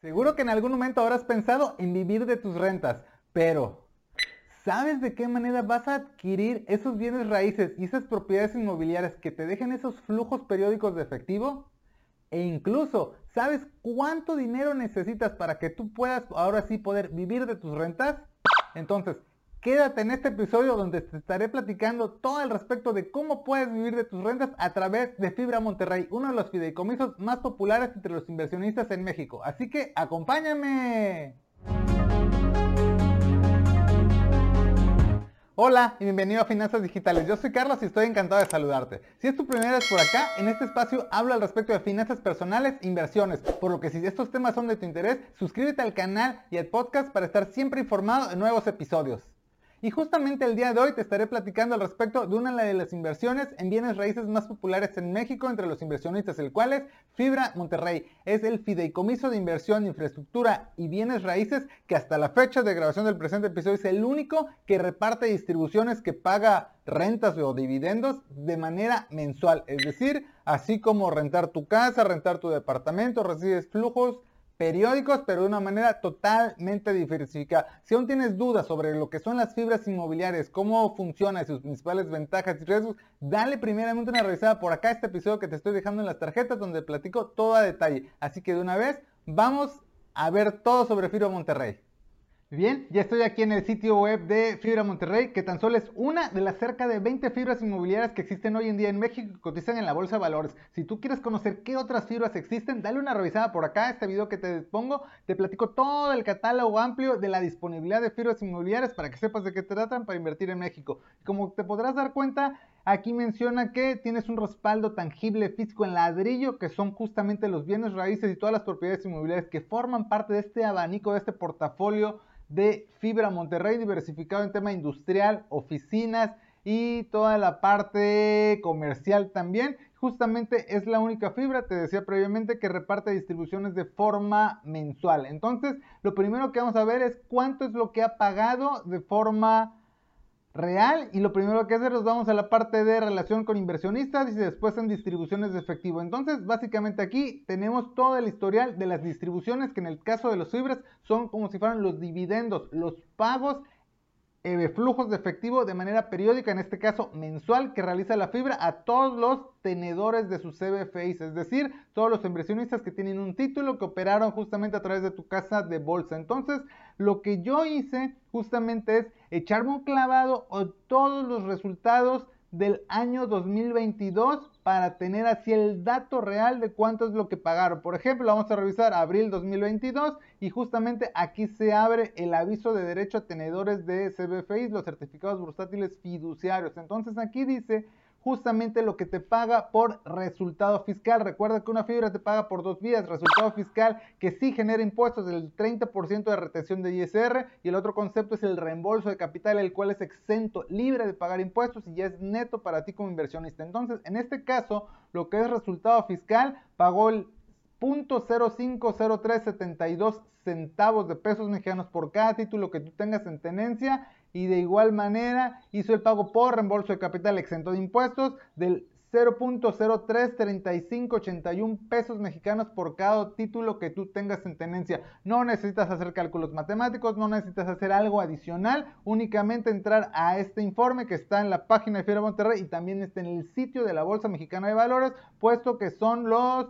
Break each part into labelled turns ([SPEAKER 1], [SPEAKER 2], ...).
[SPEAKER 1] Seguro que en algún momento habrás pensado en vivir de tus rentas, pero ¿sabes de qué manera vas a adquirir esos bienes raíces y esas propiedades inmobiliarias que te dejen esos flujos periódicos de efectivo? E incluso, ¿sabes cuánto dinero necesitas para que tú puedas ahora sí poder vivir de tus rentas? Entonces, Quédate en este episodio donde te estaré platicando todo al respecto de cómo puedes vivir de tus rentas a través de Fibra Monterrey, uno de los fideicomisos más populares entre los inversionistas en México. Así que acompáñame. Hola y bienvenido a Finanzas Digitales. Yo soy Carlos y estoy encantado de saludarte. Si es tu primera vez por acá, en este espacio hablo al respecto de finanzas personales e inversiones. Por lo que si estos temas son de tu interés, suscríbete al canal y al podcast para estar siempre informado de nuevos episodios. Y justamente el día de hoy te estaré platicando al respecto de una de las inversiones en bienes raíces más populares en México entre los inversionistas, el cual es Fibra Monterrey. Es el fideicomiso de inversión, infraestructura y bienes raíces que hasta la fecha de grabación del presente episodio es el único que reparte distribuciones que paga rentas o dividendos de manera mensual. Es decir, así como rentar tu casa, rentar tu departamento, recibes flujos periódicos, pero de una manera totalmente diversificada. Si aún tienes dudas sobre lo que son las fibras inmobiliarias, cómo funcionan, sus principales ventajas y riesgos, dale primeramente una revisada por acá este episodio que te estoy dejando en las tarjetas donde platico todo a detalle. Así que de una vez, vamos a ver todo sobre Fibra Monterrey. Bien, ya estoy aquí en el sitio web de Fibra Monterrey, que tan solo es una de las cerca de 20 fibras inmobiliarias que existen hoy en día en México y cotizan en la Bolsa de Valores. Si tú quieres conocer qué otras fibras existen, dale una revisada por acá, este video que te pongo, te platico todo el catálogo amplio de la disponibilidad de fibras inmobiliarias para que sepas de qué tratan para invertir en México. Como te podrás dar cuenta, Aquí menciona que tienes un respaldo tangible físico en ladrillo, que son justamente los bienes raíces y todas las propiedades inmobiliarias que forman parte de este abanico, de este portafolio de Fibra Monterrey, diversificado en tema industrial, oficinas y toda la parte comercial también. Justamente es la única fibra, te decía previamente, que reparte distribuciones de forma mensual. Entonces, lo primero que vamos a ver es cuánto es lo que ha pagado de forma real y lo primero que hacer es vamos a la parte de relación con inversionistas y después en distribuciones de efectivo. Entonces, básicamente aquí tenemos todo el historial de las distribuciones que en el caso de los fibras son como si fueran los dividendos, los pagos eh, flujos de efectivo de manera periódica, en este caso mensual, que realiza la fibra a todos los tenedores de sus CBFIs, es decir, todos los inversionistas que tienen un título que operaron justamente a través de tu casa de bolsa. Entonces, lo que yo hice justamente es echarme un clavado a todos los resultados del año 2022 para tener así el dato real de cuánto es lo que pagaron. Por ejemplo, vamos a revisar abril 2022 y justamente aquí se abre el aviso de derecho a tenedores de CBFIs, los certificados bursátiles fiduciarios. Entonces aquí dice justamente lo que te paga por resultado fiscal. Recuerda que una fibra te paga por dos vías, resultado fiscal que sí genera impuestos del 30% de retención de ISR y el otro concepto es el reembolso de capital, el cual es exento, libre de pagar impuestos y ya es neto para ti como inversionista. Entonces, en este caso, lo que es resultado fiscal pagó el .050372 centavos de pesos mexicanos por cada título que tú tengas en tenencia y de igual manera hizo el pago por reembolso de capital exento de impuestos del 0.033581 pesos mexicanos por cada título que tú tengas en tenencia. No necesitas hacer cálculos matemáticos, no necesitas hacer algo adicional, únicamente entrar a este informe que está en la página de Fiera Monterrey y también está en el sitio de la Bolsa Mexicana de Valores, puesto que son los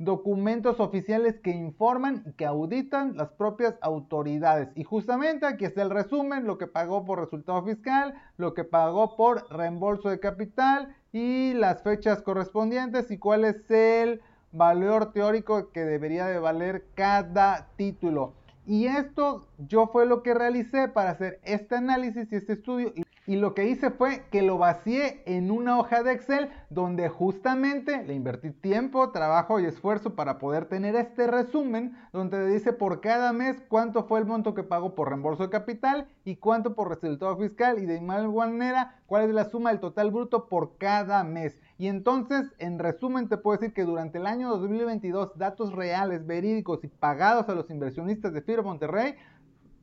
[SPEAKER 1] documentos oficiales que informan y que auditan las propias autoridades. Y justamente aquí está el resumen, lo que pagó por resultado fiscal, lo que pagó por reembolso de capital y las fechas correspondientes y cuál es el valor teórico que debería de valer cada título. Y esto yo fue lo que realicé para hacer este análisis y este estudio. Y lo que hice fue que lo vacié en una hoja de Excel donde justamente le invertí tiempo, trabajo y esfuerzo para poder tener este resumen donde dice por cada mes cuánto fue el monto que pagó por reembolso de capital y cuánto por resultado fiscal y de igual manera cuál es la suma del total bruto por cada mes. Y entonces, en resumen, te puedo decir que durante el año 2022, datos reales, verídicos y pagados a los inversionistas de Fibra Monterrey,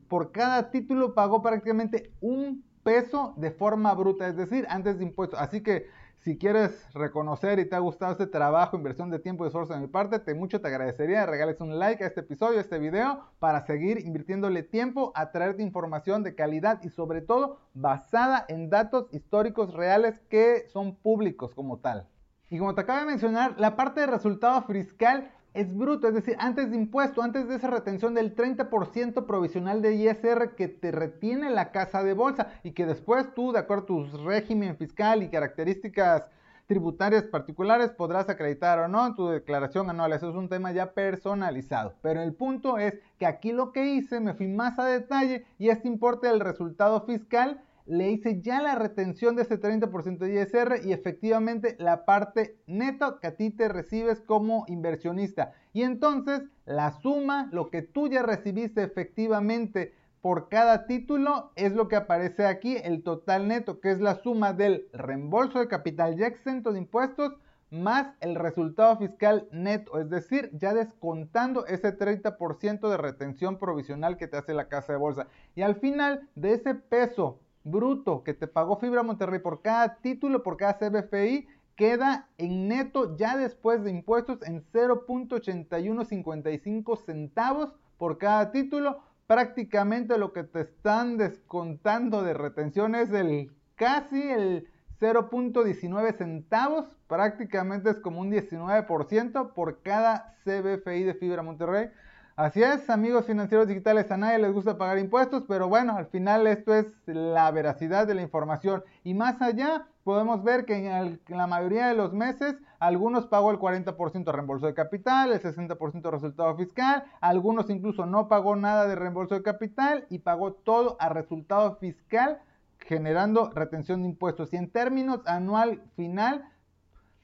[SPEAKER 1] por cada título pagó prácticamente un peso de forma bruta, es decir, antes de impuestos. Así que Si quieres reconocer y te ha gustado este trabajo, inversión de tiempo y esfuerzo de mi parte, te mucho te agradecería regales un like a este episodio, a este video, para seguir invirtiéndole tiempo a traerte información de calidad y sobre todo basada en datos históricos reales que son públicos como tal. Y como te acabo de mencionar, la parte de resultado fiscal es bruto, es decir, antes de impuesto, antes de esa retención del 30% provisional de ISR que te retiene la casa de bolsa y que después tú, de acuerdo a tu régimen fiscal y características tributarias particulares, podrás acreditar o no en tu declaración anual. Eso es un tema ya personalizado. Pero el punto es que aquí lo que hice, me fui más a detalle y este importe del resultado fiscal le hice ya la retención de ese 30% de ISR y efectivamente la parte neta que a ti te recibes como inversionista. Y entonces la suma, lo que tú ya recibiste efectivamente por cada título es lo que aparece aquí, el total neto, que es la suma del reembolso de capital ya exento de impuestos más el resultado fiscal neto, es decir, ya descontando ese 30% de retención provisional que te hace la casa de bolsa. Y al final de ese peso bruto que te pagó Fibra Monterrey por cada título, por cada CBFI, queda en neto ya después de impuestos en 0.8155 centavos por cada título. Prácticamente lo que te están descontando de retención es el casi el 0.19 centavos, prácticamente es como un 19% por cada CBFI de Fibra Monterrey. Así es, amigos financieros digitales, a nadie les gusta pagar impuestos, pero bueno, al final esto es la veracidad de la información. Y más allá, podemos ver que en, la mayoría de los meses, algunos pagó el 40% de reembolso de capital, el 60% de resultado fiscal, algunos incluso no pagó nada de reembolso de capital y pagó todo a resultado fiscal, generando retención de impuestos. Y en términos anual final,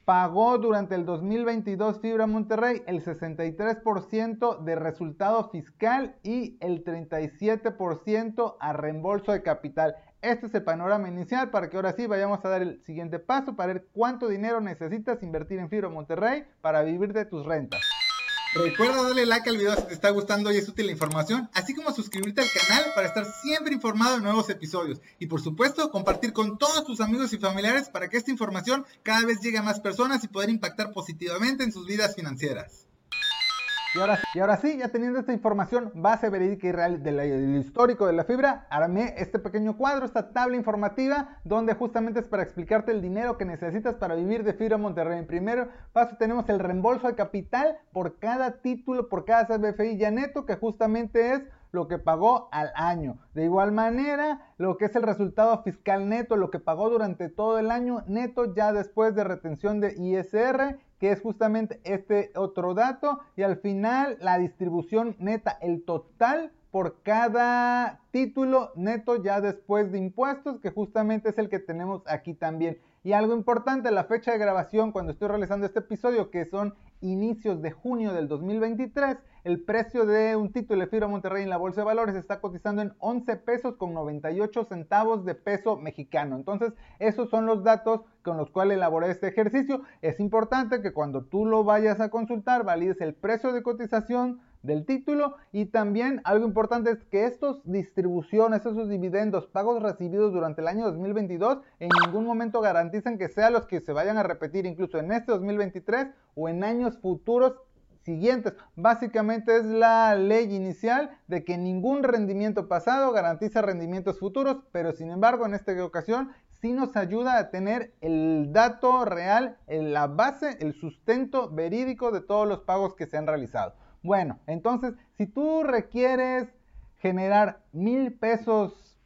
[SPEAKER 1] pagó durante el 2022 Fibra Monterrey el 63% de resultado fiscal y el 37% a reembolso de capital. Este es el panorama inicial para que ahora sí vayamos a dar el siguiente paso para ver cuánto dinero necesitas invertir en Fibra Monterrey para vivir de tus rentas. Recuerda darle like al video si te está gustando y es útil la información, así como suscribirte al canal para estar siempre informado de nuevos episodios. Y por supuesto, compartir con todos tus amigos y familiares para que esta información cada vez llegue a más personas y poder impactar positivamente en sus vidas financieras. Y ahora, sí, ya teniendo esta información base verídica y real del histórico de la fibra, armé este pequeño cuadro, esta tabla informativa, donde justamente es para explicarte el dinero que necesitas para vivir de fibra Monterrey. En primer paso tenemos el reembolso de capital por cada título, por cada CBFI ya neto, que justamente es lo que pagó al año. De igual manera, lo que es el resultado fiscal neto, lo que pagó durante todo el año neto ya después de retención de ISR que es justamente este otro dato. Y al final la distribución neta, el total por cada título neto ya después de impuestos, que justamente es el que tenemos aquí también. Y algo importante, la fecha de grabación cuando estoy realizando este episodio, que son inicios de junio del 2023, el precio de un título de Fibra Monterrey en la Bolsa de Valores está cotizando en 11 pesos con 98 centavos de peso mexicano. Entonces, esos son los datos con los cuales elaboré este ejercicio. Es importante que cuando tú lo vayas a consultar, valides el precio de cotización del título y también algo importante es que estos distribuciones, esos dividendos, pagos recibidos durante el año 2022 en ningún momento garantizan que sean los que se vayan a repetir incluso en este 2023 o en años futuros siguientes. Básicamente es la ley inicial de que ningún rendimiento pasado garantiza rendimientos futuros, pero sin embargo en esta ocasión sí nos ayuda a tener el dato real, la base, el sustento verídico de todos los pagos que se han realizado. Bueno, entonces si tú requieres generar mil pesos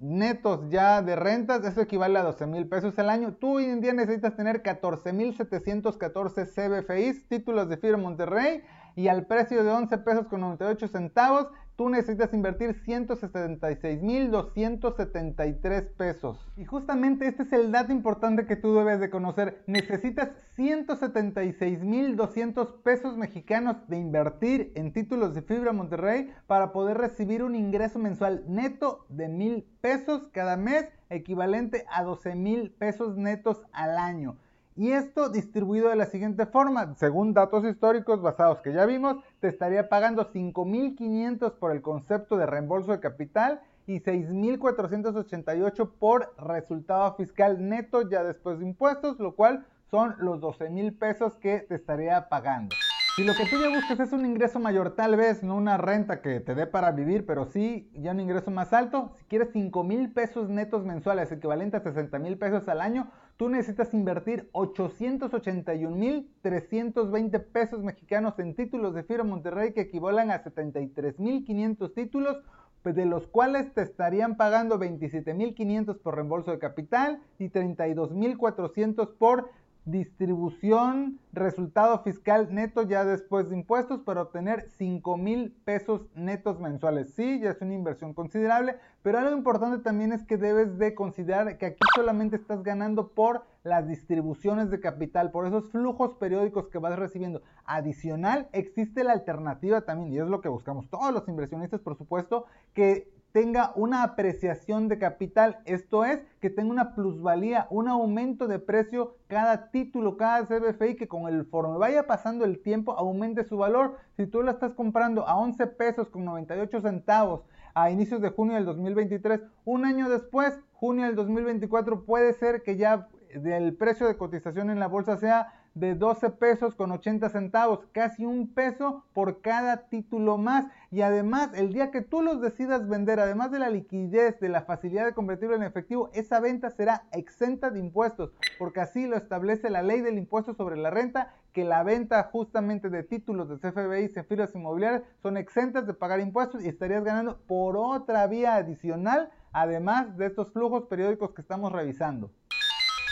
[SPEAKER 1] netos ya de rentas, eso equivale a 12 mil pesos al año. Tú hoy en día necesitas tener 14 mil 714 CBFIs, títulos de firma Monterrey, y al precio de 11 pesos con 98 centavos, tú necesitas invertir 176.273 pesos. Y justamente este es el dato importante que tú debes de conocer. Necesitas 176.200 pesos mexicanos de invertir en títulos de Fibra Monterrey para poder recibir un ingreso mensual neto de mil pesos cada mes, equivalente a 12 mil pesos netos al año. Y esto distribuido de la siguiente forma, según datos históricos basados que ya vimos, te estaría pagando 5.500 por el concepto de reembolso de capital y 6.488 por resultado fiscal neto ya después de impuestos, lo cual son los 12 mil pesos que te estaría pagando. Si lo que tú ya buscas es un ingreso mayor, tal vez no una renta que te dé para vivir, pero sí ya un ingreso más alto, si quieres 5 mil pesos netos mensuales, equivalente a 60 mil pesos al año, tú necesitas invertir 881 mil 320 pesos mexicanos en títulos de Fibra Monterrey que equivalen a 73 mil 500 títulos de los cuales te estarían pagando 27.500 por reembolso de capital y 32.400 por distribución, resultado fiscal neto ya después de impuestos para obtener 5 mil pesos netos mensuales. Sí, ya es una inversión considerable, pero algo importante también es que debes de considerar que aquí solamente estás ganando por las distribuciones de capital, por esos flujos periódicos que vas recibiendo. Adicional, existe la alternativa también, y es lo que buscamos todos los inversionistas, por supuesto, que tenga una apreciación de capital, esto es, que tenga una plusvalía, un aumento de precio cada título, cada CBFI, que con el forme vaya pasando el tiempo aumente su valor. Si tú lo estás comprando a 11 pesos con 98 centavos a inicios de junio del 2023, un año después, junio del 2024, puede ser que ya el precio de cotización en la bolsa sea de 12 pesos con 80 centavos, casi un peso por cada título más. Y además, el día que tú los decidas vender, además de la liquidez, de la facilidad de convertirlo en efectivo, esa venta será exenta de impuestos, porque así lo establece la ley del impuesto sobre la renta, que la venta justamente de títulos de CFBI, filas inmobiliarias, son exentas de pagar impuestos y estarías ganando por otra vía adicional, además de estos flujos periódicos que estamos revisando.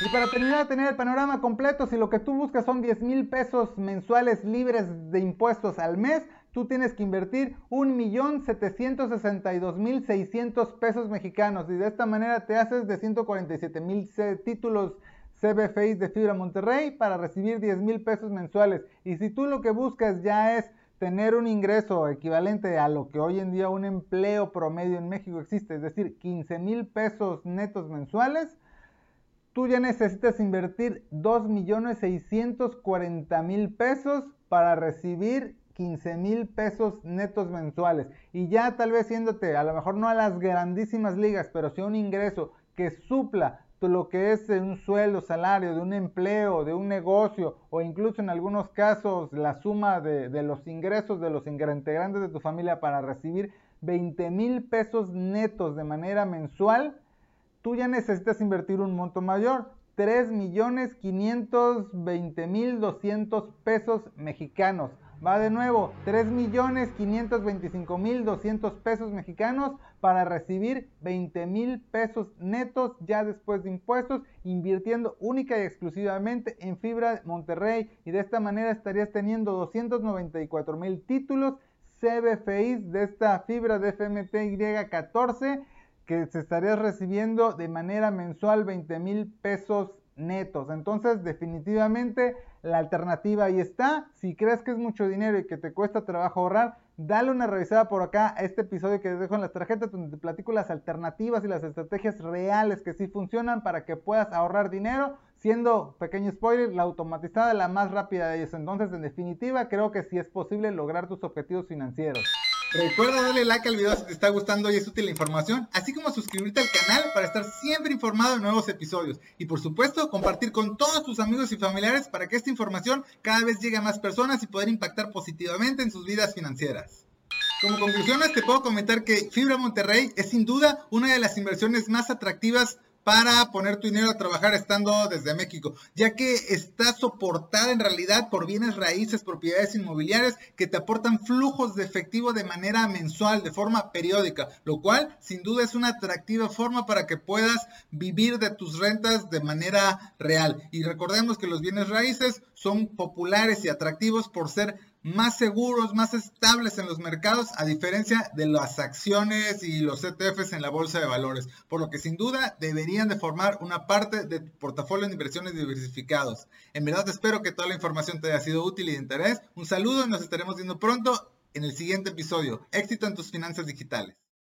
[SPEAKER 1] Y para terminar tener el panorama completo, si lo que tú buscas son 10 mil pesos mensuales libres de impuestos al mes, tú tienes que invertir 1.762.600 pesos mexicanos y de esta manera te haces de 147 mil títulos CBFI de Fibra Monterrey para recibir 10 mil pesos mensuales. Y si tú lo que buscas ya es tener un ingreso equivalente a lo que hoy en día un empleo promedio en México existe, es decir, 15 mil pesos netos mensuales, tú ya necesitas invertir 2.640.000 pesos para recibir 15 mil pesos netos mensuales. Y ya tal vez siéndote, a lo mejor no a las grandísimas ligas, pero sí un ingreso que supla lo que es un sueldo, salario de un empleo, de un negocio o incluso en algunos casos la suma de, de los ingresos de los integrantes de tu familia para recibir 20 mil pesos netos de manera mensual tú ya necesitas invertir un monto mayor, 3.520.200 pesos mexicanos. Va de nuevo, 3.525.200 pesos mexicanos para recibir 20.000 pesos netos ya después de impuestos, invirtiendo única y exclusivamente en Fibra Monterrey. Y de esta manera estarías teniendo 294.000 títulos CBFIs de esta fibra de FMTY 14 que se estaría recibiendo de manera mensual 20 mil pesos netos. Entonces, definitivamente la alternativa ahí está. Si crees que es mucho dinero y que te cuesta trabajo ahorrar, dale una revisada por acá a este episodio que te dejo en las tarjetas donde te platico las alternativas y las estrategias reales que sí funcionan para que puedas ahorrar dinero. Siendo, pequeño spoiler, la automatizada la más rápida de ellos. Entonces, en definitiva, creo que sí es posible lograr tus objetivos financieros.
[SPEAKER 2] Recuerda darle like al video si te está gustando y es útil la información, así como suscribirte al canal para estar siempre informado de nuevos episodios. Y por supuesto, compartir con todos tus amigos y familiares para que esta información cada vez llegue a más personas y poder impactar positivamente en sus vidas financieras. Como conclusiones te puedo comentar que Fibra Monterrey es sin duda una de las inversiones más atractivas para poner tu dinero a trabajar estando desde México, ya que está soportada en realidad por bienes raíces, propiedades inmobiliarias que te aportan flujos de efectivo de manera mensual, de forma periódica, lo cual sin duda es una atractiva forma para que puedas vivir de tus rentas de manera real. Y recordemos que los bienes raíces son populares y atractivos por ser más seguros, más estables en los mercados, a diferencia de las acciones y los ETFs en la bolsa de valores, por lo que sin duda deberían de formar una parte de tu portafolio de inversiones diversificados. En verdad espero que toda la información te haya sido útil y de interés. Un saludo y nos estaremos viendo pronto en el siguiente episodio. Éxito en tus finanzas digitales.